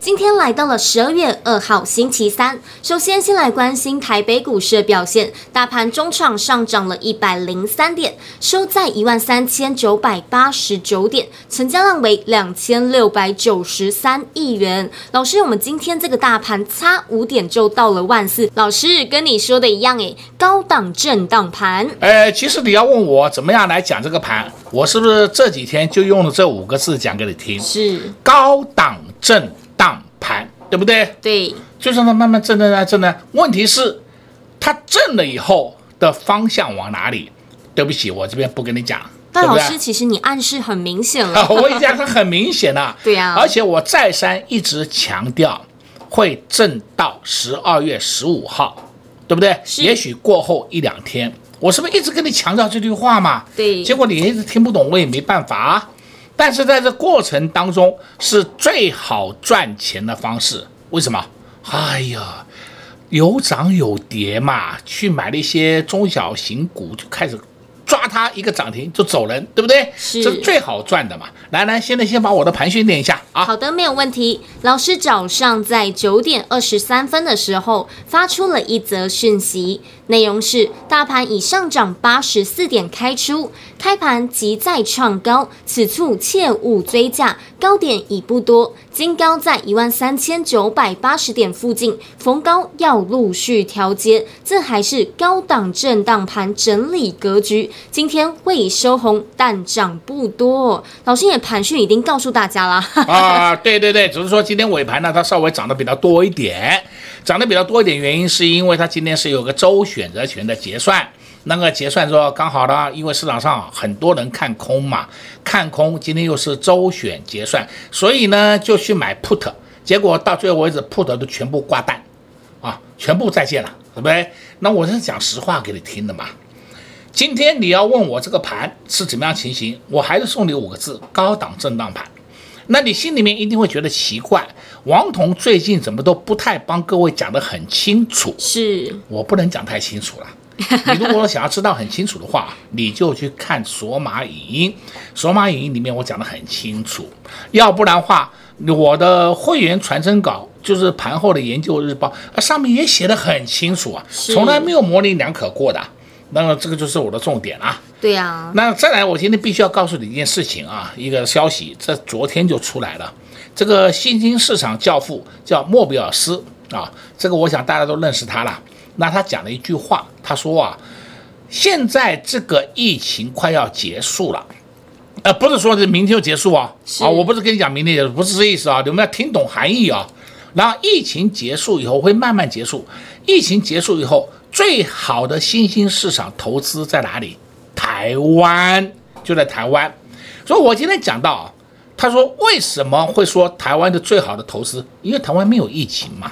今天来到了十二月二号星期三，首先先来关心台北股市的表现，大盘中场上涨了一百零三点，收在一万三千九百八十九点，成交量为两千六百九十三亿元。老师，我们今天这个大盘差五点就到了万四，老师跟你说的一样，诶，高档震荡盘。哎，其实你要问我怎么样来讲这个盘，我是不是这几天就用了这五个字讲给你听？是高档震。档盘对不对？对，就让它慢慢震震震震呢。问题是，它震了以后的方向往哪里？对不起，我这边不跟你讲。但老师，其实你暗示很明显了。我已经讲，它很明显了。对呀、啊。而且我再三一直强调，会震到十二月十五号，对不对？也许过后一两天，我是不是一直跟你强调这句话嘛？对。结果你一直听不懂，我也没办法啊。但是在这过程当中是最好赚钱的方式，为什么？哎呀，有涨有跌嘛，去买了一些中小型股就开始。抓它一个涨停就走人，对不对？是，最好赚的嘛。来来，现在先把我的盘训练一下啊。好的，没有问题。老师早上在九点二十三分的时候发出了一则讯息，内容是：大盘已上涨八十四点开出，开盘即再创高，此处切勿追价，高点已不多。金高在一万三千九百八十点附近，逢高要陆续调节，这还是高档震荡盘整理格局。今天会收红，但涨不多。老师也盘讯已经告诉大家了啊，对 对对，只是说今天尾盘呢，它稍微涨得比较多一点，涨得比较多一点，原因是因为它今天是有个周选择权的结算。那个结算说刚好呢，因为市场上很多人看空嘛，看空，今天又是周选结算，所以呢就去买 put，结果到最后为止 put 都全部挂单，啊，全部再见了，对不对？那我是讲实话给你听的嘛。今天你要问我这个盘是怎么样情形，我还是送你五个字：高档震荡盘。那你心里面一定会觉得奇怪，王彤最近怎么都不太帮各位讲得很清楚？是我不能讲太清楚了。你如果想要知道很清楚的话，你就去看索马影音。索马影音里面我讲的很清楚，要不然的话，我的会员传真稿就是盘后的研究日报，上面也写得很清楚啊，从来没有模棱两可过的。那么这个就是我的重点啊。对呀。那再来，我今天必须要告诉你一件事情啊，一个消息，这昨天就出来了。这个新兴市场教父叫莫比尔斯啊，这个我想大家都认识他了。那他讲了一句话，他说啊，现在这个疫情快要结束了，呃，不是说这明天就结束啊，啊，我不是跟你讲明天结束，不是这意思啊，你们要听懂含义啊。然后疫情结束以后会慢慢结束，疫情结束以后最好的新兴市场投资在哪里？台湾，就在台湾。所以我今天讲到啊，他说为什么会说台湾的最好的投资？因为台湾没有疫情嘛。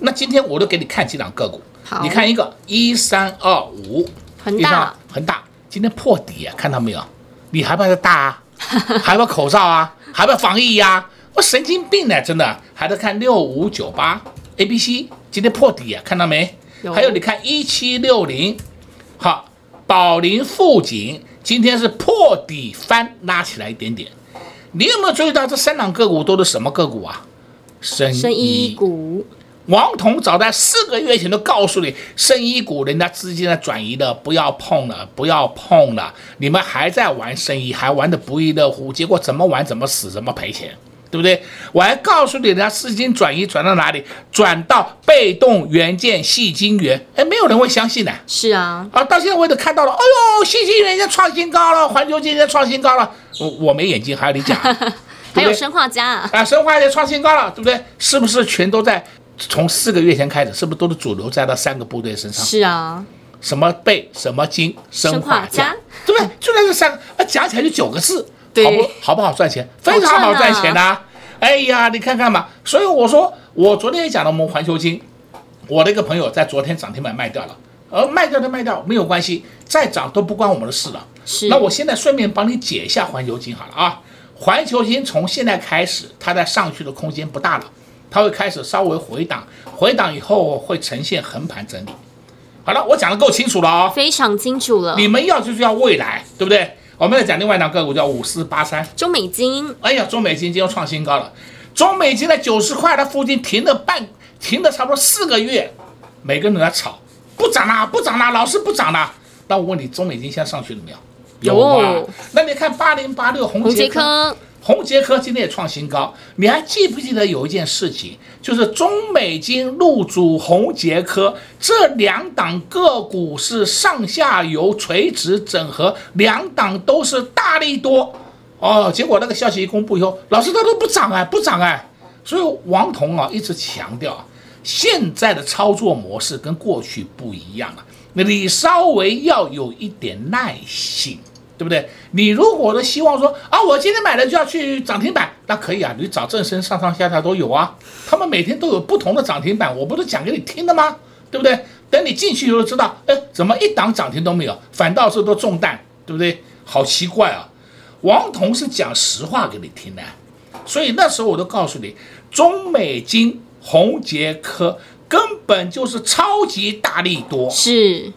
那今天我都给你看几档个股。你看一个一三二五，很大很大，今天破底啊，看到没有？你还怕它大啊？还不要口罩啊？还不要防疫呀、啊？我神经病呢，真的。还在看六五九八 A B C，今天破底啊，看到没？有还有你看一七六零，好，宝林富锦今天是破底翻拉起来一点点。你有没有注意到这三档个股都是什么个股啊？生生医股。王彤早在四个月前都告诉你，生医股人家资金的转移的，不要碰了，不要碰了。你们还在玩生医，还玩的不亦乐乎，结果怎么玩怎么死，怎么赔钱，对不对？我还告诉你，人家资金转移转到哪里？转到被动元件细晶圆，哎，没有人会相信的。是啊，啊，到现在我也看到了，哎呦，细晶圆已经创新高了，环球晶圆创新高了。我我没眼睛，还要你讲，还有生化家啊，啊，砷化家创新高了，对不对？是不是全都在？从四个月前开始，是不是都是主流在那三个部队身上？是啊，什么贝、什么金、生化加，对不对？就在这三个，啊，加起来就九个字，好不好不好赚钱？非常好赚钱呐、啊！哎呀，你看看嘛。所以我说，我昨天也讲了，我们环球金，我的一个朋友在昨天涨停板卖掉了，而卖掉的卖掉没有关系，再涨都不关我们的事了。是。那我现在顺便帮你解一下环球金好了啊。环球金从现在开始，它在上去的空间不大了，它会开始稍微回档，回档以后会呈现横盘整理。好了，我讲的够清楚了啊、哦，非常清楚了。你们要就是要未来，对不对？我们再讲另外一档个股叫五四八三中美金。哎呀，中美金今天创新高了，中美金在九十块的附近停了半，停了差不多四个月，每个人都在吵，不涨啦，不涨啦，老是不涨啦。那我问你，中美金现在上去了没有？有啊，那你看八零八六红杰科，宏杰科今天也创新高。你还记不记得有一件事情，就是中美金入主宏杰科这两档个股是上下游垂直整合，两档都是大利多哦。结果那个消息一公布以后，老师它都不涨哎，不涨哎。所以王彤啊一直强调，现在的操作模式跟过去不一样了，你稍微要有一点耐性。对不对？你如果的希望说啊，我今天买了就要去涨停板，那可以啊，你找正声上上下下都有啊，他们每天都有不同的涨停板，我不是讲给你听的吗？对不对？等你进去以后知道，哎，怎么一档涨停都没有，反倒是都中弹，对不对？好奇怪啊！王彤是讲实话给你听的，所以那时候我都告诉你，中美金、宏杰科根本就是超级大利多，是。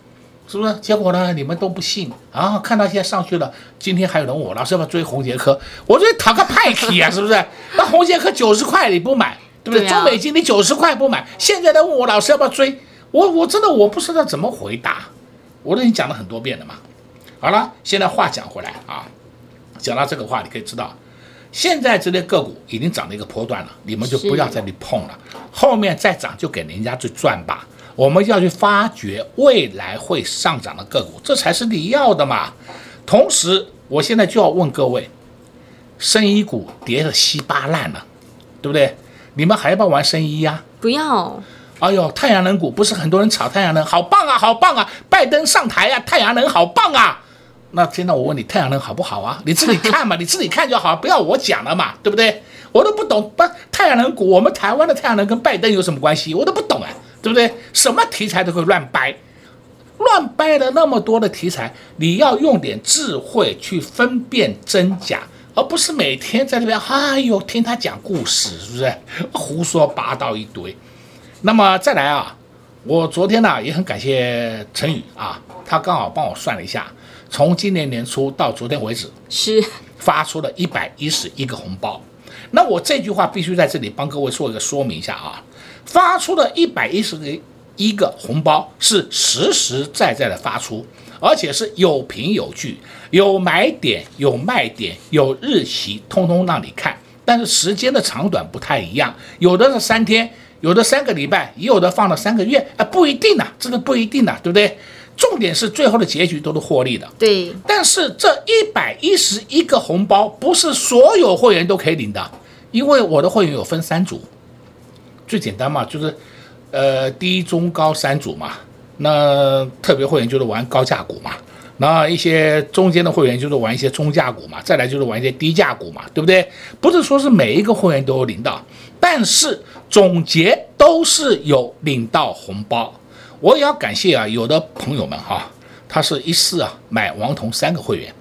是不是？结果呢？你们都不信啊！看到现在上去了，今天还有人问我，老师要不要追红杰科？我说讨个派气啊！是不是？那红杰科九十块你不买，对不对？中美金你九十块不买，现在来问我老师要不要追？我我真的我不知道怎么回答。我都已经讲了很多遍了嘛。好了，现在话讲回来啊，讲到这个话，你可以知道，现在这类个股已经涨了一个波段了，你们就不要再去碰了，后面再涨就给人家去赚吧。我们要去发掘未来会上涨的个股，这才是你要的嘛。同时，我现在就要问各位，生医股跌得稀巴烂了，对不对？你们还要不要玩生医呀？不要。哎呦，太阳能股不是很多人炒太阳能，好棒啊，好棒啊！拜登上台啊，太阳能好棒啊。那现在我问你，太阳能好不好啊？你自己看嘛，你自己看就好，不要我讲了嘛，对不对？我都不懂，不，太阳能股，我们台湾的太阳能跟拜登有什么关系？我都不懂啊。对不对？什么题材都会乱掰，乱掰了那么多的题材，你要用点智慧去分辨真假，而不是每天在那边哎呦听他讲故事，是不是胡说八道一堆？那么再来啊，我昨天呢也很感谢陈宇啊，他刚好帮我算了一下，从今年年初到昨天为止，是发出了一百一十一个红包。那我这句话必须在这里帮各位做一个说明一下啊。发出的一百一十个一个红包是实实在在的发出，而且是有凭有据，有买点，有卖点，有日期，通通让你看。但是时间的长短不太一样，有的是三天，有的三个礼拜，也有的放了三个月，啊，不一定呐，这个不一定呐，对不对？重点是最后的结局都是获利的。对。但是这一百一十一个红包不是所有会员都可以领的，因为我的会员有分三组。最简单嘛，就是，呃，低中高三组嘛。那特别会员就是玩高价股嘛，那一些中间的会员就是玩一些中价股嘛，再来就是玩一些低价股嘛，对不对？不是说是每一个会员都有领到，但是总结都是有领到红包。我也要感谢啊，有的朋友们哈，他是一次啊买王彤三个会员，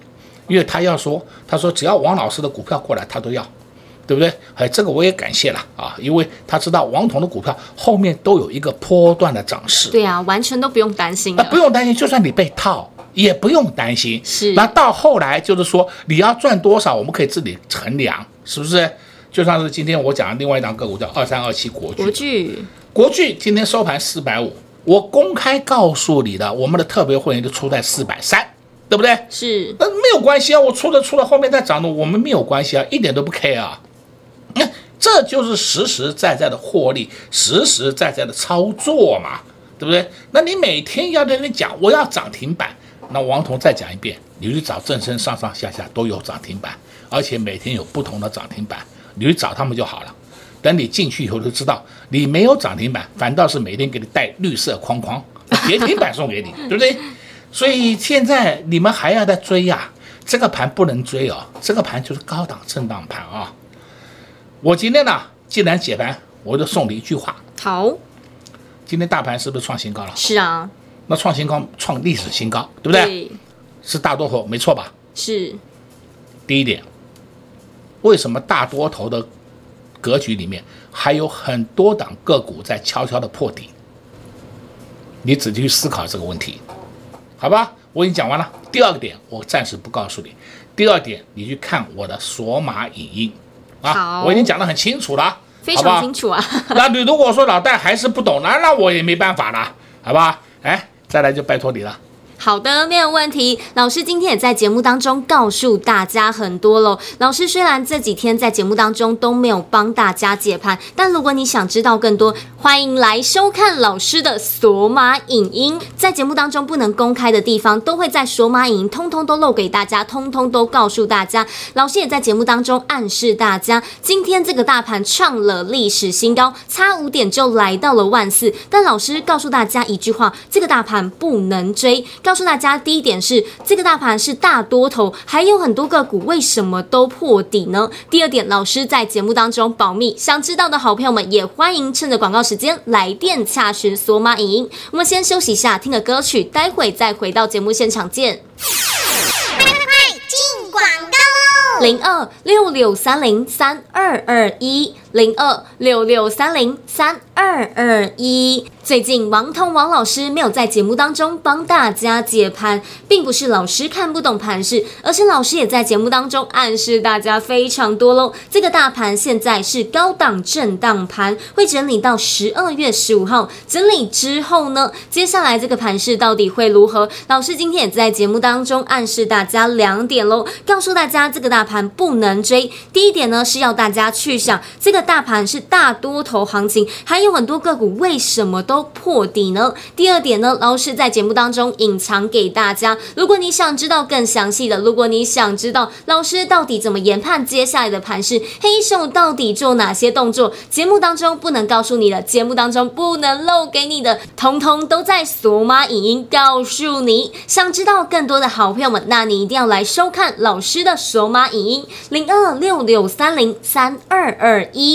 因为他要说，他说只要王老师的股票过来，他都要。对不对？哎，这个我也感谢了啊，因为他知道王彤的股票后面都有一个波段的涨势。对呀、啊，完全都不用担心。啊，不用担心，就算你被套也不用担心。是。那到后来就是说你要赚多少，我们可以自己衡量，是不是？就像是今天我讲的另外一档个股叫二三二七国巨。国巨。国巨今天收盘四百五，我公开告诉你的，我们的特别会员就出在四百三，对不对？是。那没有关系啊，我出了出了后面再涨的，我们没有关系啊，一点都不 care 啊。这就是实实在在的获利，实实在在的操作嘛，对不对？那你每天要在那讲我要涨停板，那王彤再讲一遍，你去找正身上上下下都有涨停板，而且每天有不同的涨停板，你去找他们就好了。等你进去以后就知道，你没有涨停板，反倒是每天给你带绿色框框，跌停板送给你，对不对？所以现在你们还要再追呀、这个盘不能追哦，这个盘就是高档震荡盘啊。我今天呢，既然解盘，我就送你一句话。好，今天大盘是不是创新高了？是啊。那创新高，创历史新高，对不对？对。是大多头，没错吧？是。第一点，为什么大多头的格局里面还有很多档个股在悄悄的破底？你仔细去思考这个问题，好吧？我已经讲完了。第二个点，我暂时不告诉你。第二点，你去看我的索马影音啊，我已经讲得很清楚了，非常清楚啊。那你如果说老戴还是不懂，那那我也没办法了，好吧？哎，再来就拜托你了。好的，没有问题。老师今天也在节目当中告诉大家很多喽。老师虽然这几天在节目当中都没有帮大家解盘，但如果你想知道更多，欢迎来收看老师的索马影音。在节目当中不能公开的地方，都会在索马影音通通都露给大家，通通都告诉大家。老师也在节目当中暗示大家，今天这个大盘创了历史新高，差五点就来到了万四。但老师告诉大家一句话：这个大盘不能追。告告诉大家，第一点是这个大盘是大多头，还有很多个股为什么都破底呢？第二点，老师在节目当中保密，想知道的好朋友们也欢迎趁着广告时间来电洽询索马影音。我们先休息一下，听个歌曲，待会再回到节目现场见。快快快，进广告喽！零二六六三零三二二一。零二六六三零三二二一。最近王通王老师没有在节目当中帮大家解盘，并不是老师看不懂盘势，而是老师也在节目当中暗示大家非常多喽。这个大盘现在是高档震荡盘，会整理到十二月十五号，整理之后呢，接下来这个盘势到底会如何？老师今天也在节目当中暗示大家两点喽，告诉大家这个大盘不能追。第一点呢，是要大家去想这个。大盘是大多头行情，还有很多个股为什么都破底呢？第二点呢，老师在节目当中隐藏给大家。如果你想知道更详细的，如果你想知道老师到底怎么研判接下来的盘势，黑手到底做哪些动作，节目当中不能告诉你的，节目当中不能漏给你的，通通都在索马影音告诉你。想知道更多的好朋友们，那你一定要来收看老师的索马影音零二六六三零三二二一。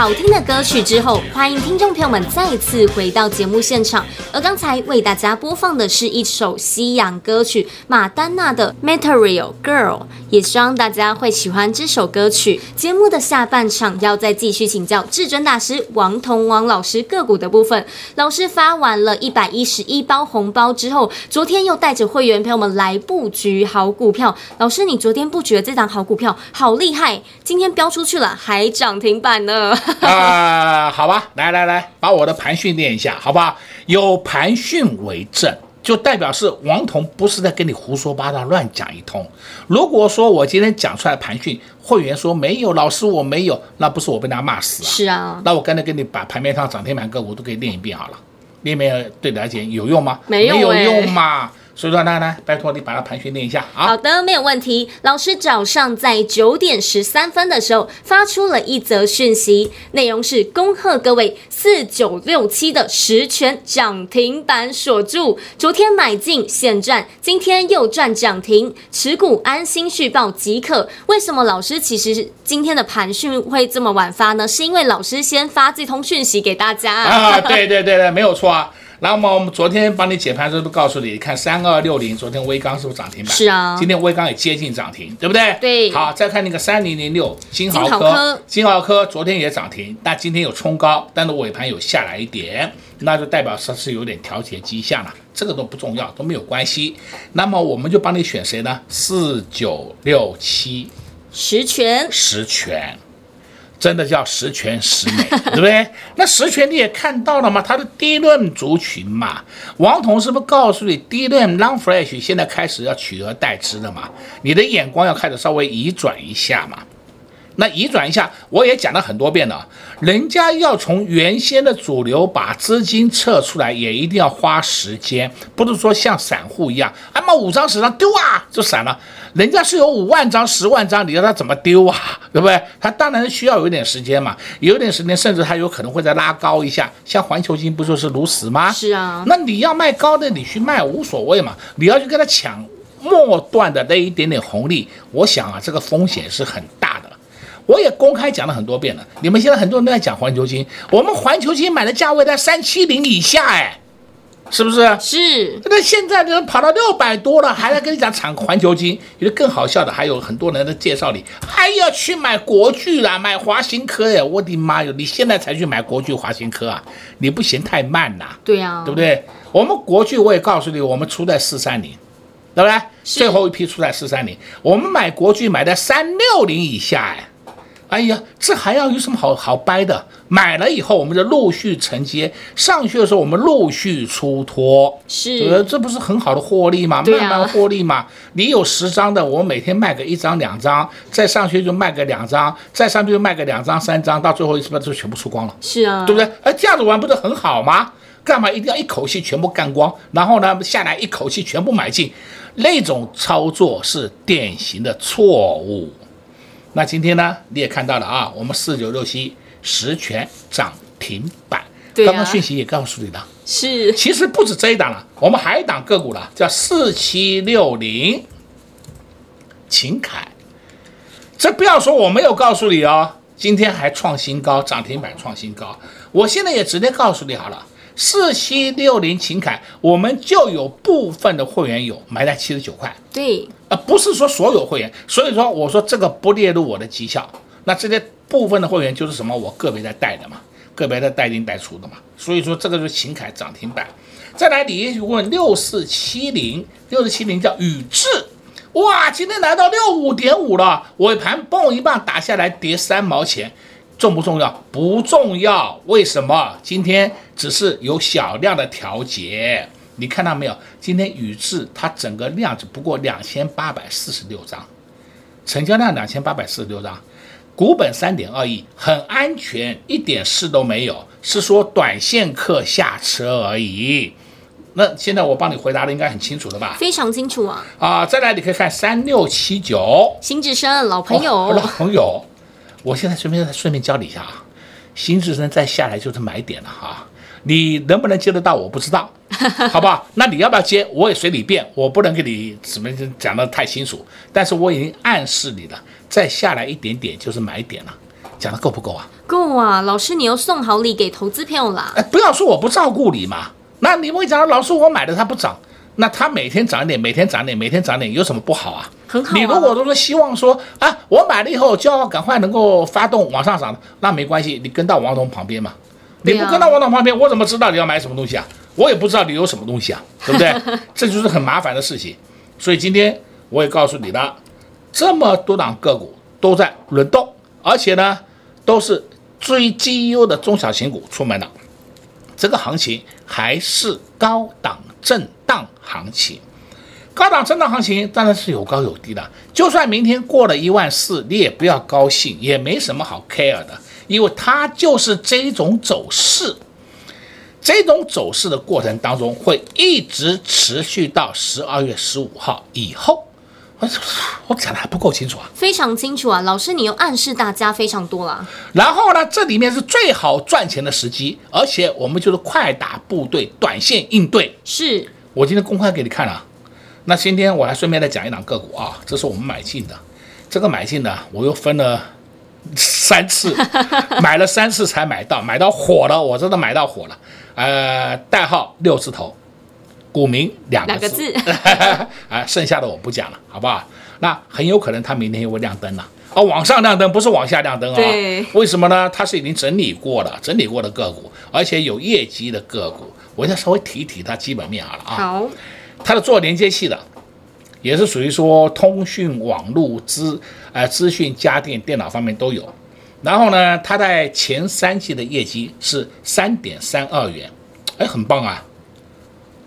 好听的歌曲之后，欢迎听众朋友们再次回到节目现场。而刚才为大家播放的是一首西洋歌曲马丹娜的《Material Girl》，也希望大家会喜欢这首歌曲。节目的下半场要再继续请教至尊大师王彤王老师个股的部分。老师发完了一百一十一包红包之后，昨天又带着会员朋友们来布局好股票。老师，你昨天布局的这档好股票好厉害，今天飙出去了，还涨停板呢。啊、呃，好吧，来来来，把我的盘训练一下，好不好？有盘训为证，就代表是王彤不是在跟你胡说八道、乱讲一通。如果说我今天讲出来盘训，会员说没有，老师我没有，那不是我被他骂死啊？是啊，那我刚才跟你把盘面上涨停板个股都给练一遍好了，练一遍对你来讲有用吗？没有、欸，没有用嘛。所以说，来来，拜托你把它盘训练一下啊。好的，没有问题。老师早上在九点十三分的时候发出了一则讯息，内容是恭贺各位四九六七的十权涨停板锁住，昨天买进现赚，今天又赚涨停，持股安心续报即可。为什么老师其实今天的盘讯会这么晚发呢？是因为老师先发这通讯息给大家啊。对对对对，没有错啊。那么我们昨天帮你解盘的时候都告诉你，你看三二六零，昨天威刚是不是涨停板？是啊，今天威刚也接近涨停，对不对？对。好，再看那个三零零六金豪科，金豪科昨天也涨停，但今天有冲高，但是尾盘有下来一点，那就代表说是有点调节迹象了，这个都不重要，都没有关系。那么我们就帮你选谁呢？四九六七，十全，十銓。真的叫十全十美，对不对？那十全你也看到了嘛？它的低润族群嘛，王彤是不是告诉你低润 Long Fresh 现在开始要取而代之了嘛？你的眼光要开始稍微移转一下嘛。那移转一下，我也讲了很多遍了，人家要从原先的主流把资金撤出来，也一定要花时间，不是说像散户一样，哎妈五张十张丢啊就散了。人家是有五万张、十万张，你让他怎么丢啊？对不对？他当然需要有一点时间嘛，有点时间，甚至他有可能会再拉高一下。像环球金不就是如此吗？是啊。那你要卖高的，你去卖无所谓嘛。你要去跟他抢末段的那一点点红利，我想啊，这个风险是很大的。我也公开讲了很多遍了。你们现在很多人都在讲环球金，我们环球金买的价位在三七零以下，哎。是不是？是。那现在人跑到六百多了，还在跟你讲抢环球金。有的更好笑的，还有很多人在介绍你，还要去买国巨啦，买华新科耶！我的妈哟，你现在才去买国巨、华新科啊？你不嫌太慢呐？对呀，对不对？我们国巨我也告诉你，我们出在四三零，对不对？最后一批出在四三零，我们买国巨买在三六零以下，哎。哎呀，这还要有什么好好掰的？买了以后，我们就陆续承接上去的时候，我们陆续出脱，是，呃，这不是很好的获利吗？慢慢获利嘛。你有十张的，我每天卖个一张两张，再上去就卖个两张，再上去就卖个两张三张，到最后是不是就全部出光了？是啊，对不对？哎，这样子玩不是很好吗？干嘛一定要一口气全部干光，然后呢，下来一口气全部买进？那种操作是典型的错误。那今天呢，你也看到了啊，我们四九六七十全涨停板，对啊，刚刚讯息也告诉你了，是，其实不止这一档了，我们还有一档个股了，叫四七六零秦凯，这不要说我没有告诉你哦，今天还创新高，涨停板创新高，我现在也直接告诉你好了。四七六零秦凯，我们就有部分的会员有买在七十九块，对，啊，不是说所有会员，所以说我说这个不列入我的绩效。那这些部分的会员就是什么？我个别在带的嘛，个别在带进带出的嘛。所以说这个就是秦凯涨停板。再来，你也许问六四七零，六四七零叫宇智，哇，今天来到六五点五了，尾盘嘣一棒打下来，跌三毛钱。重不重要？不重要。为什么？今天只是有小量的调节，你看到没有？今天宇智它整个量只不过两千八百四十六张，成交量两千八百四十六张，股本三点二亿，很安全，一点事都没有，是说短线客下车而已。那现在我帮你回答的应该很清楚了吧？非常清楚啊！啊，再来你可以看三六七九，新智深老朋友，哦、老朋友。我现在顺便顺便教你一下啊，新智深再下来就是买点了哈，你能不能接得到我不知道，好不好？那你要不要接？我也随你便，我不能给你怎么讲的太清楚，但是我已经暗示你了，再下来一点点就是买点了，讲的够不够啊？够啊！老师，你又送好礼给投资朋友啦。哎，不要说我不照顾你嘛。那你会讲，老师我买的它不涨，那它每天涨点，每天涨点，每天涨点，有什么不好啊？很好啊。你如果都是希望说啊，我买了以后就要赶快能够发动往上涨，那没关系，你跟到王总旁边嘛。你不跟到王总旁边，我怎么知道你要买什么东西啊？我也不知道你有什么东西啊，对不对？这就是很麻烦的事情。所以今天我也告诉你了，这么多档个股都在轮动，而且呢，都是最绩优的中小型股出门了。这个行情还是高档震荡行情，高档震荡行情当然是有高有低的。就算明天过了一万四，你也不要高兴，也没什么好 care 的，因为它就是这种走势。这种走势的过程当中，会一直持续到十二月十五号以后。我我讲的还不够清楚啊？非常清楚啊，老师，你又暗示大家非常多了。然后呢，这里面是最好赚钱的时机，而且我们就是快打部队，短线应对。是我今天公开给你看了。那今天我还顺便再讲一档个股啊，这是我们买进的。这个买进的，我又分了三次，买了三次才买到，买到火了，我真的买到火了。呃，代号六字头，股民两个字，两个字。啊，剩下的我不讲了，好不好？那很有可能它明天又会亮灯了，哦，往上亮灯不是往下亮灯啊、为什么呢？它是已经整理过了，整理过的个股，而且有业绩的个股，我再稍微提一提它基本面好了啊。好，它的做连接器的，也是属于说通讯网络资呃资讯家电电脑方面都有。然后呢，它在前三季的业绩是三点三二元，哎，很棒啊，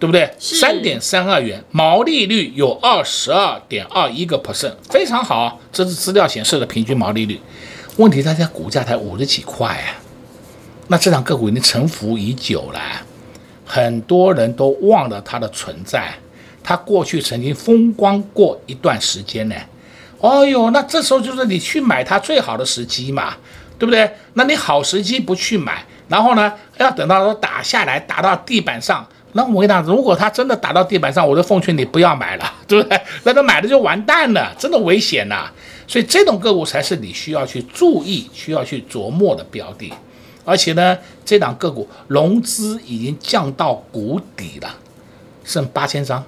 对不对？三点三二元，毛利率有二十二点二一个 percent，非常好。这是资料显示的平均毛利率。问题它现在股价才五十几块啊，那这档个股已经沉浮已久了，很多人都忘了它的存在。它过去曾经风光过一段时间呢。哦呦，那这时候就是你去买它最好的时机嘛，对不对？那你好时机不去买，然后呢，要等到说打下来打到地板上，那我跟你讲，如果它真的打到地板上，我就奉劝你不要买了，对不对？那他买了就完蛋了，真的危险呐。所以这种个股才是你需要去注意、需要去琢磨的标的。而且呢，这档个股融资已经降到谷底了，剩八千张。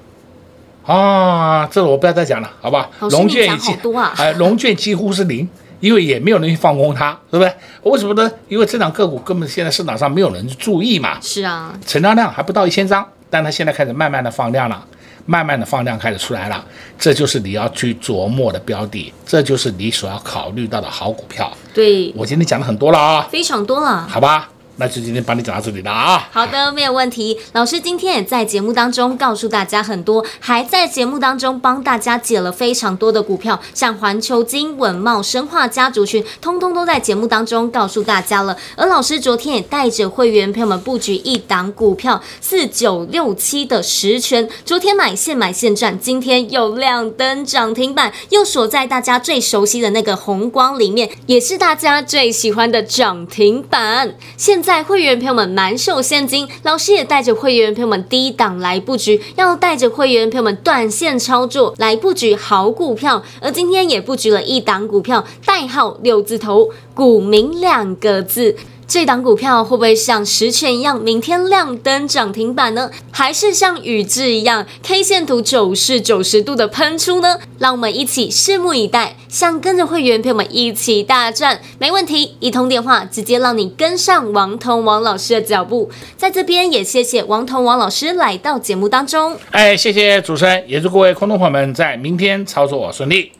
啊，这个我不要再讲了，好吧？融券已经，哎，融券几乎是零，因为也没有人去放空它，对不对？为什么呢？因为这档个股根本现在市场上没有人去注意嘛。是啊，成交量还不到一千张，但它现在开始慢慢的放量了，慢慢的放量开始出来了，这就是你要去琢磨的标的，这就是你所要考虑到的好股票。对，我今天讲了很多了啊，非常多了，好吧？那就今天帮你讲到这里了啊！好的，没有问题。老师今天也在节目当中告诉大家很多，还在节目当中帮大家解了非常多的股票，像环球金、稳茂、生化家族群，通通都在节目当中告诉大家了。而老师昨天也带着会员朋友们布局一档股票四九六七的十权，昨天买现买现赚，今天又亮灯涨停板，又锁在大家最熟悉的那个红光里面，也是大家最喜欢的涨停板。现在会员朋友们满手现金，老师也带着会员朋友们低档来布局，要带着会员朋友们短线操作来布局好股票。而今天也布局了一档股票，代号六字头，股民两个字。这档股票会不会像十銓一样，明天亮灯涨停板呢？还是像宇智一样，K 线图走势九十度的喷出呢？让我们一起拭目以待。想跟着会员朋友们一起大赚，没问题，一通电话直接让你跟上王彤王老师的脚步。在这边也谢谢王彤王老师来到节目当中。哎，谢谢主持人，也祝各位观众朋友们在明天操作顺利。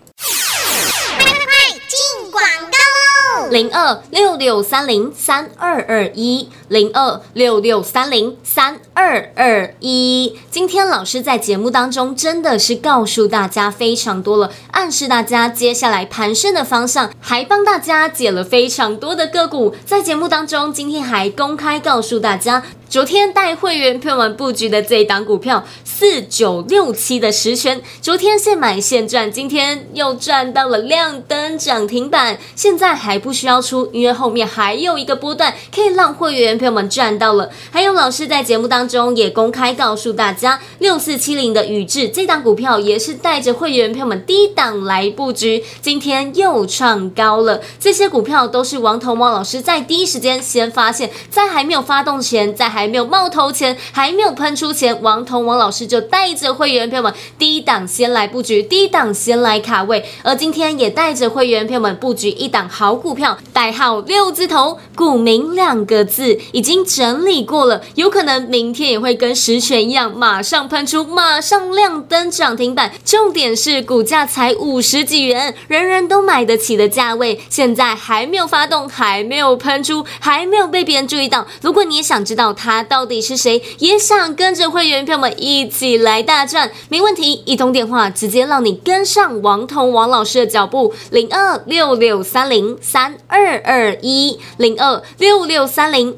零二六六三零三二二一，零二六六三零三二二一。今天老师在节目当中真的是告诉大家非常多了，暗示大家接下来盘升的方向，还帮大家解了非常多的个股。在节目当中，今天还公开告诉大家。昨天带会员朋友们布局的这一档股票四九六七的十权，昨天现买现赚，今天又赚到了亮灯涨停板。现在还不需要出，因为后面还有一个波段可以让会员员朋友们赚到了。还有老师在节目当中也公开告诉大家，六四七零的宇智这档股票也是带着会员朋友们低档来布局，今天又创高了。这些股票都是王彤王老师在第一时间先发现，在还没有发动前，在还没有冒头前，还没有喷出前，王彤王老师就带着会员朋友们低档先来布局，低档先来卡位，而今天也带着会员朋友们布局一档好股票，代号六字头，股名两个字，已经整理过了，有可能明天也会跟实权一样，马上喷出，马上亮灯涨停板。重点是股价才五十几元，人人都买得起的价位，现在还没有发动，还没有喷出，还没有被别人注意到。如果你也想知道他到底是谁，也想跟着会员朋友们一起来大赚，没问题，一通电话直接让你跟上王彤王老师的脚步，零二六六三零三二二一零二六六三零